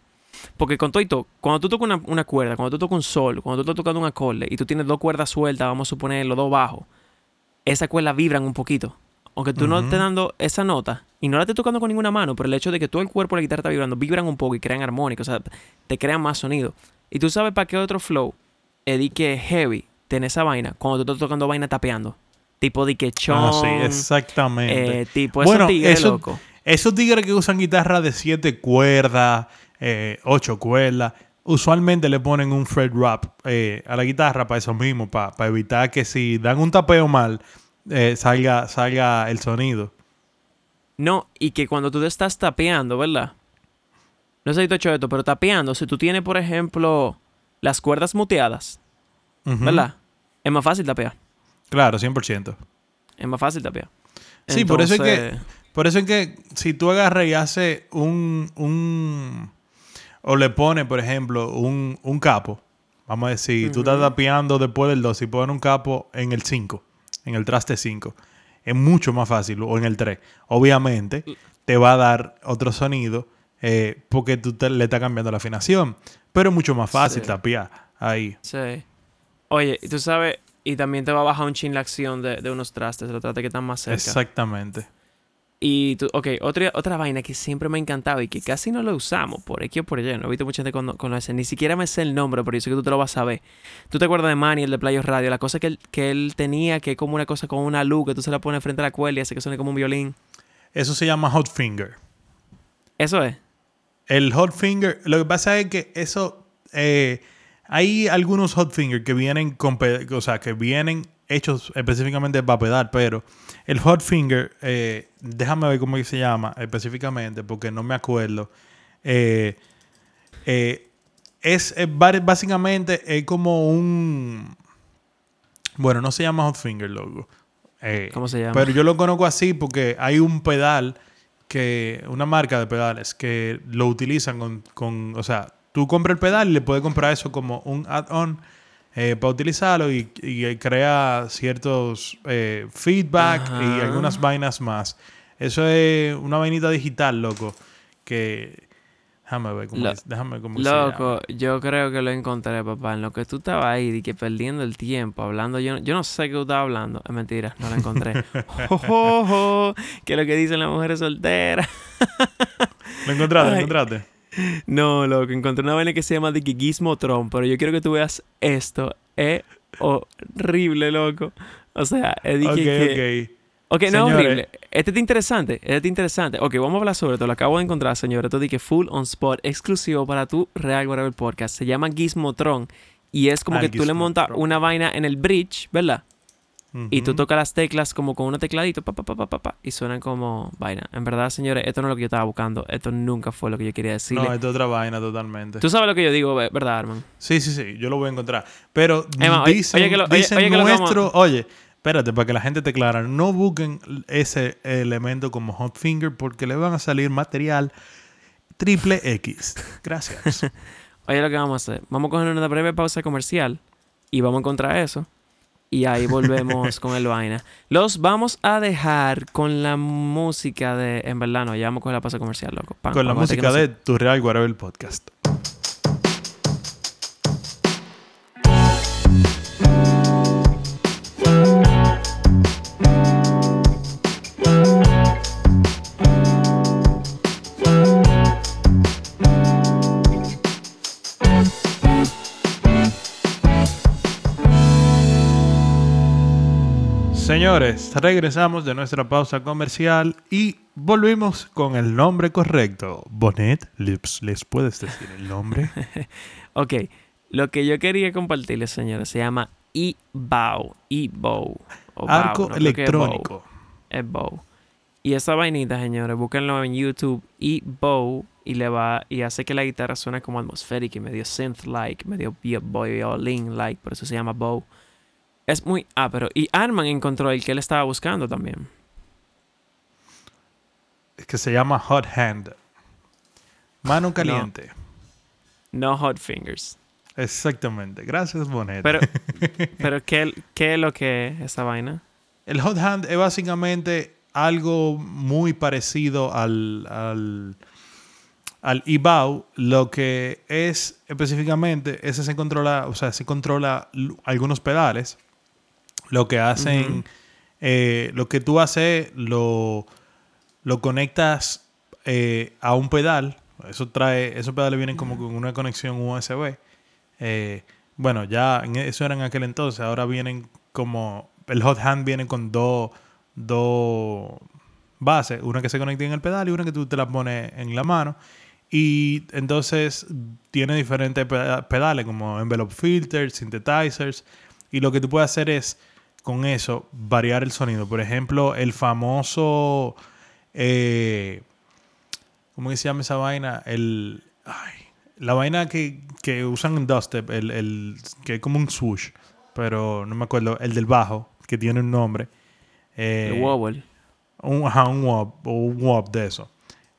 Porque con todo y todo, cuando tú tocas una, una, cuerda, cuando tú tocas un sol, cuando tú estás tocando un acorde y tú tienes dos cuerdas sueltas, vamos a suponer los dos bajos, esas cuerdas vibran un poquito. Aunque tú no estés dando esa nota y no la estés tocando con ninguna mano, pero el hecho de que todo el cuerpo de la guitarra está vibrando, vibran un poco y crean armónica, o sea, te crean más sonido. Y tú sabes para qué otro flow, que heavy, tener esa vaina cuando tú estás tocando vaina tapeando. Tipo de quechón. Ah, sí, exactamente. Eh, tipo bueno, esos tigres, loco. Esos tigres que usan guitarra de siete cuerdas, eh, ocho cuerdas, usualmente le ponen un Fred Rap eh, a la guitarra para eso mismo, para, evitar que si dan un tapeo mal, salga, salga el sonido. No, y que cuando tú estás tapeando, ¿verdad? No sé si te he hecho esto, pero tapeando, si tú tienes, por ejemplo, las cuerdas muteadas, ¿verdad? Es más fácil tapear. Claro, 100%. Es más fácil tapear. Sí, por eso es que... Por eso es que si tú agarras y haces un, un... O le pones, por ejemplo, un, un capo. Vamos a decir, tú estás tapeando después del 2 y pones un capo en el 5. En el traste 5. Es mucho más fácil. O en el 3. Obviamente, te va a dar otro sonido eh, porque tú le estás cambiando la afinación. Pero es mucho más fácil tapear ahí. Sí. Oye, tú sabes, y también te va a bajar un chin la acción de, unos trastes, los trastes que están más cerca. Exactamente. Y tú, ok, otra, otra vaina que siempre me ha encantado y que casi no lo usamos, por aquí o por allá. No he visto mucha gente con, con ese. Ni siquiera me sé el nombre, pero yo sé que tú te lo vas a ver. ¿Tú te acuerdas de Manny, el de Playos Radio? La cosa que él, que él tenía, que es como una cosa con una luz, que tú se la pones frente a la cuerda y hace que suene como un violín. Eso se llama hot finger. Eso es. El hot finger, lo que pasa es que eso, eh, hay algunos hot finger que vienen con, o sea, que vienen hechos específicamente para pedal, pero el hot finger, eh, déjame ver cómo se llama específicamente, porque no me acuerdo. Eh, es, básicamente es como un, bueno, no se llama hot finger, loco. ¿Cómo se llama? Pero yo lo conozco así porque hay un pedal que una marca de pedales que lo utilizan con, con o sea, tú compras el pedal y le puedes comprar eso como un add-on eh, para utilizarlo y, y, crea ciertos eh, feedback y algunas vainas más. Eso es una vainita digital, loco, que Déjame ver cómo, déjame cómo Loco, yo creo que lo encontré, papá. En lo que tú estabas ahí, y que perdiendo el tiempo, hablando, yo, yo no sé qué tú estabas hablando. Es mentira, no lo encontré. oh, que lo que dicen las mujeres solteras. ¿Lo encontraste? ¿Lo encontraste? No, loco, encontré una vaina que se llama de Tron, pero yo quiero que tú veas esto. Es horrible, loco. O sea, es de que, Ok, no es horrible. Este es interesante. Este es interesante. Ok, vamos a hablar sobre esto. Lo acabo de encontrar, señor. Esto que full on spot, exclusivo para tu Real Whatever Podcast. Se llama Gizmotron. Y es como que tú le montas una vaina en el bridge, ¿verdad? Y tú tocas las teclas como con un tecladito, pa, pa, pa, pa, pa, y suenan como vaina. En verdad, señores, esto no es lo que yo estaba buscando. Esto nunca fue lo que yo quería decir. No, esto es otra vaina totalmente. Tú sabes lo que yo digo, ¿verdad, Arman? Sí, sí, sí. Yo lo voy a encontrar. Pero dicen, oye, oye, nuestro... Oye, Espérate, para que la gente te clara, no busquen ese elemento como hot finger porque le van a salir material triple X. Gracias. Oye, lo que vamos a hacer, vamos a coger una breve pausa comercial y vamos a encontrar eso. Y ahí volvemos con el vaina. Los vamos a dejar con la música de. En verdad, no, ya vamos con la pausa comercial, loco. con la música de Tu Real Guarabel Podcast. Señores, regresamos de nuestra pausa comercial y volvimos con el nombre correcto. Bonet, ¿les, puedes decir el nombre? ok, lo que yo quería compartirles, señores, se llama e-bow. E-bow. Arco electrónico. Es bow. Y esa vainita, señores, búsquenlo en YouTube, e-bow, y le va y hace que la guitarra suene como atmosférica y medio synth-like, medio violin-like, por eso se llama bow. Es muy pero Y Arman encontró el que él estaba buscando también. Es que se llama Hot Hand. Mano caliente. No, Hot Fingers. Exactamente. Gracias, Bonet. Pero, pero ¿qué, es lo que es esa vaina? El Hot Hand es básicamente algo muy parecido al, al, al IBAU. Lo que es específicamente, ese se controla, o sea, se controla algunos pedales lo que hacen, eh, lo que tú haces, lo, lo conectas eh, a un pedal. Eso trae, esos pedales vienen como con una conexión USB. Eh, bueno, ya eso era en aquel entonces. Ahora vienen como el hot hand viene con dos dos bases, una que se conecta en el pedal y una que tú te la pones en la mano. Y entonces tiene diferentes pedales como envelope filters, synthesizers. Y lo que tú puedes hacer es con eso variar el sonido. Por ejemplo, el famoso. Eh, ¿Cómo se llama esa vaina? El. la vaina que, usan en dubstep, el, que es como un swoosh, pero no me acuerdo, el del bajo, que tiene un nombre. Eh, el wobble. Un, un wobble, o un wobble de eso.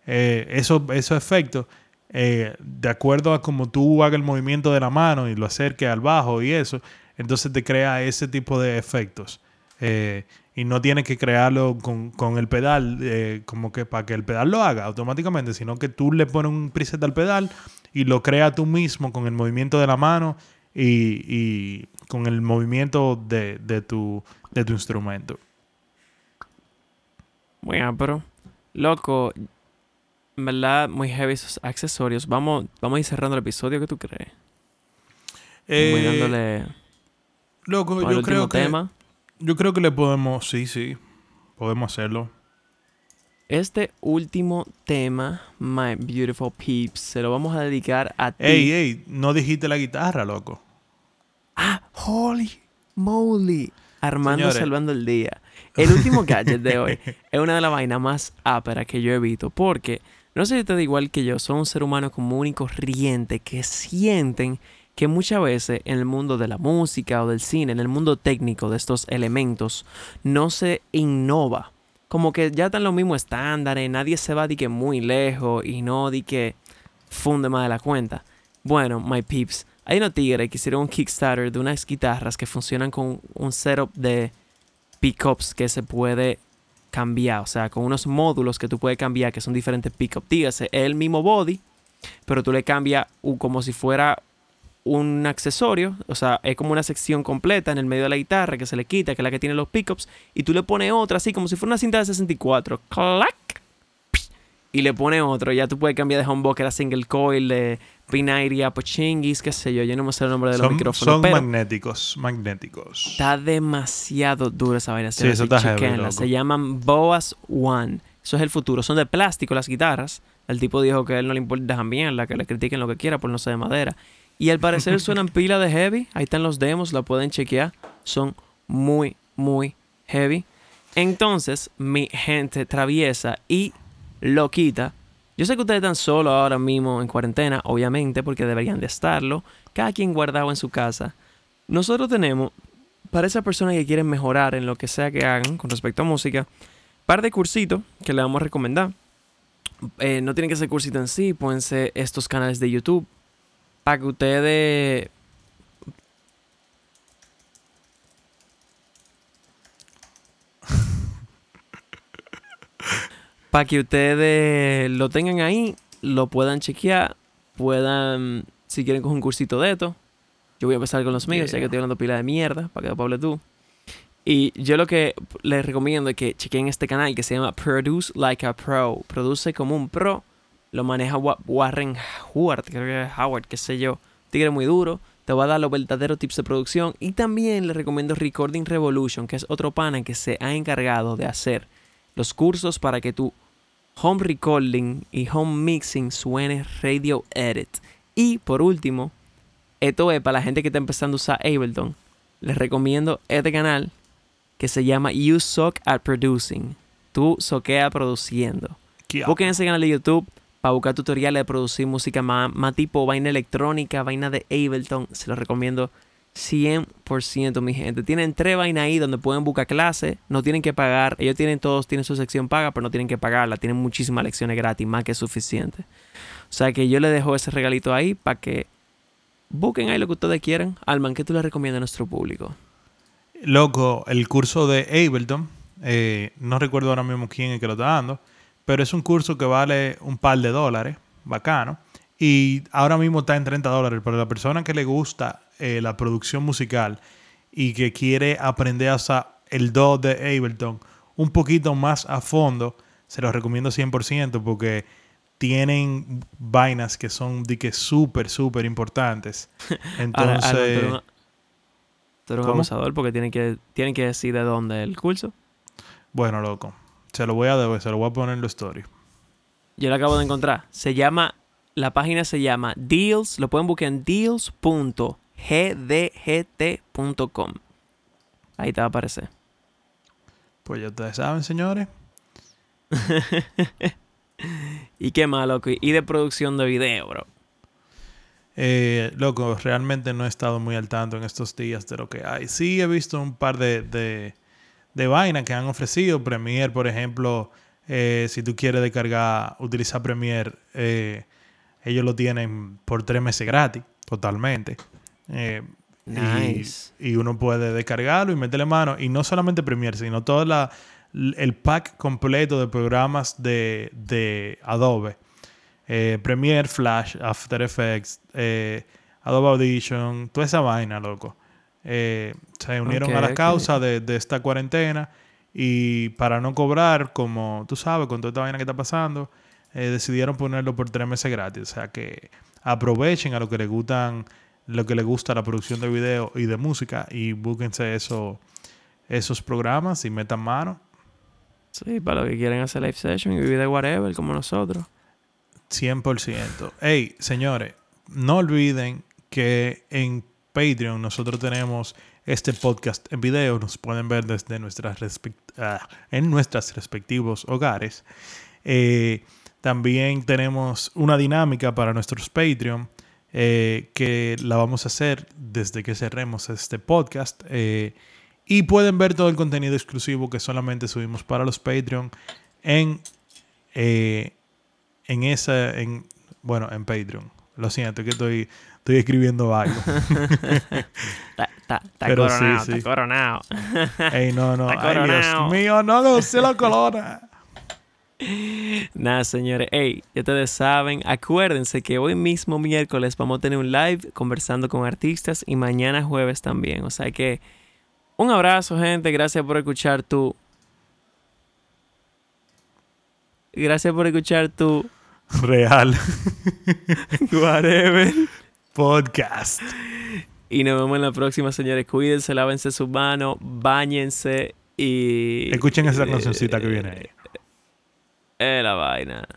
Eh, eso esos efectos, eh, de acuerdo a como tú hagas el movimiento de la mano y lo acerques al bajo y eso, entonces te crea ese tipo de efectos. Eh, y no tienes que crearlo con, el pedal, eh, como que para que el pedal lo haga automáticamente, sino que tú le pones un preset al pedal y lo creas tú mismo con el movimiento de la mano y, con el movimiento de, tu, de tu instrumento. Bueno, pero Loco, en verdad, muy heavy esos accesorios. Vamos, vamos a ir cerrando el episodio, ¿qué tú crees? Eh, Muy dándole loco, yo creo que tema. yo creo que le podemos, sí, sí, podemos hacerlo. Este último tema, My Beautiful Peeps, se lo vamos a dedicar a ti. Ey, ey, no dijiste la guitarra, loco. Ah, holy moly. Armando Señores. salvando el día. El último gadget de hoy es una de las vainas más áperas que yo evito. Porque, no sé si te da igual que yo, son un ser humano común y corriente que sienten que muchas veces en el mundo de la música o del cine, en el mundo técnico de estos elementos, no se innova. Como que ya están los mismos estándares, nadie se va de que muy lejos y no de que funde más de la cuenta. Bueno, my peeps, hay unos tigres que hicieron un Kickstarter de unas guitarras que funcionan con un setup de pickups que se puede cambiar, o sea, con unos módulos que tú puedes cambiar que son diferentes pickups. Dígase, es el mismo body, pero tú le cambias como si fuera un accesorio, o sea, es como una sección completa en el medio de la guitarra que se le quita, que es la que tiene los pickups, y tú le pones otra así como si fuera una cinta de 64. ¡Clac! Y le pones otro, ya tú puedes cambiar de humbucker a single coil, de P90 a Pochinguis, qué sé yo, yo no me sé el nombre de los Son, micrófonos, son pero magnéticos, magnéticos. está demasiado dura esa vaina. Sí, eso está heavy. Se llaman Boas One. Eso es el futuro. Son de plástico las guitarras. El tipo dijo que a él no le importa dejan mierda, que le critiquen lo que quiera por no ser de madera. Y al parecer suenan pila de heavy. Ahí están los demos, la pueden chequear. Son muy, muy heavy. Entonces, mi gente traviesa y loquita. Yo sé que ustedes están solos ahora mismo en cuarentena, obviamente, porque deberían de estarlo. Cada quien guardado en su casa. Nosotros tenemos, para esas personas que quieren mejorar en lo que sea que hagan con respecto a música, par de cursitos que le vamos a recomendar. Eh, no tienen que ser cursitos en sí, pueden ser estos canales de YouTube. Para que ustedes para que ustedes lo tengan ahí, lo puedan chequear, puedan, si quieren coger un cursito de esto. Yo voy a empezar con los míos, ya que estoy hablando pila de mierda, para que Pablo tú. Y yo lo que les recomiendo es que chequen este canal que se llama Produce Like a Pro. Produce como un pro. Lo maneja Wa- Warren Howard, creo que es Howard, qué sé yo. Tigre muy duro. Te va a dar los verdaderos tips de producción. Y también les recomiendo Recording Revolution, que es otro pana que se ha encargado de hacer los cursos para que tu home recording y home mixing suene radio edit. Y por último, esto es para la gente que está empezando a usar Ableton. Les recomiendo este canal que se llama You Suck at Producing. Tú soquea produciendo. Busquen ese canal de YouTube para buscar tutoriales de producir música más, más tipo vaina electrónica, vaina de Ableton. Se los recomiendo 100%, mi gente. Tienen tres vainas ahí donde pueden buscar clases. No tienen que pagar. Ellos tienen todos, tienen su sección paga, pero no tienen que pagarla. Tienen muchísimas lecciones gratis, más que suficiente. O sea que yo les dejo ese regalito ahí para que busquen ahí lo que ustedes quieran. Alman, ¿qué tú le recomiendas a nuestro público? Loco, el curso de Ableton, eh, no recuerdo ahora mismo quién es que lo está dando, pero es un curso que vale un par de dólares, bacano, y ahora mismo está en 30 dólares, pero la persona que le gusta eh, la producción musical y que quiere aprender a usar el DAW de Ableton un poquito más a fondo, se los recomiendo 100% porque tienen vainas que son de que súper, súper importantes. Entonces... Abusador porque tienen que, tienen que decir de dónde el curso. Bueno, loco. Se lo voy a deber, se lo voy a poner en la story. Yo lo acabo de encontrar. Se llama, la página se llama Deals, lo pueden buscar en deals.gdgt.com. Ahí te va a aparecer. Pues ya ustedes saben, señores. Y qué más, loco. Y de producción de video, bro. Eh, loco, realmente no he estado muy al tanto en estos días de lo que hay. Sí he visto un par de, de, de vainas que han ofrecido. Premiere, por ejemplo, eh, si tú quieres descargar, utilizar Premiere, eh, ellos lo tienen por tres meses gratis, totalmente. Eh, y- Nice. Y, uno puede descargarlo y meterle mano. Y no solamente Premiere, sino todo la, el pack completo de programas de, de Adobe. Premiere, Flash, After Effects, Adobe Audition, toda esa vaina, loco. Eh, se unieron a la causa de, de esta cuarentena Y para no cobrar, como tú sabes, con toda esta vaina que está pasando, eh, decidieron ponerlo por tres meses gratis. O sea que aprovechen a lo que les gustan, lo que les gusta la producción de video y de música y búsquense eso, esos programas y metan mano. Sí, para los que quieren hacer live session y vivir de whatever, como nosotros. 100%. Hey, señores, no olviden que en Patreon nosotros tenemos este podcast en video. Nos pueden ver desde nuestras ah, en nuestros respectivos hogares. Eh, también tenemos una dinámica para nuestros Patreon eh, que la vamos a hacer desde que cerremos este podcast. Eh, y pueden ver todo el contenido exclusivo que solamente subimos para los Patreon en, en esa, en, bueno, en Patreon. Lo siento, que estoy, estoy escribiendo algo. Está coronado, está coronado. Ey, no, no. Ay, Dios mío, no no sé la corona. Nada, señores. Ey, ya ustedes saben, acuérdense que hoy mismo miércoles vamos a tener un live conversando con artistas y mañana jueves también. O sea que un abrazo, gente. Gracias por escuchar tu. Gracias por escuchar tu. Real. Whatever. Podcast. Y nos vemos en la próxima, señores. Cuídense, lávense sus manos, bañense y. Escuchen esa cancioncita que viene ahí. Eh, la vaina.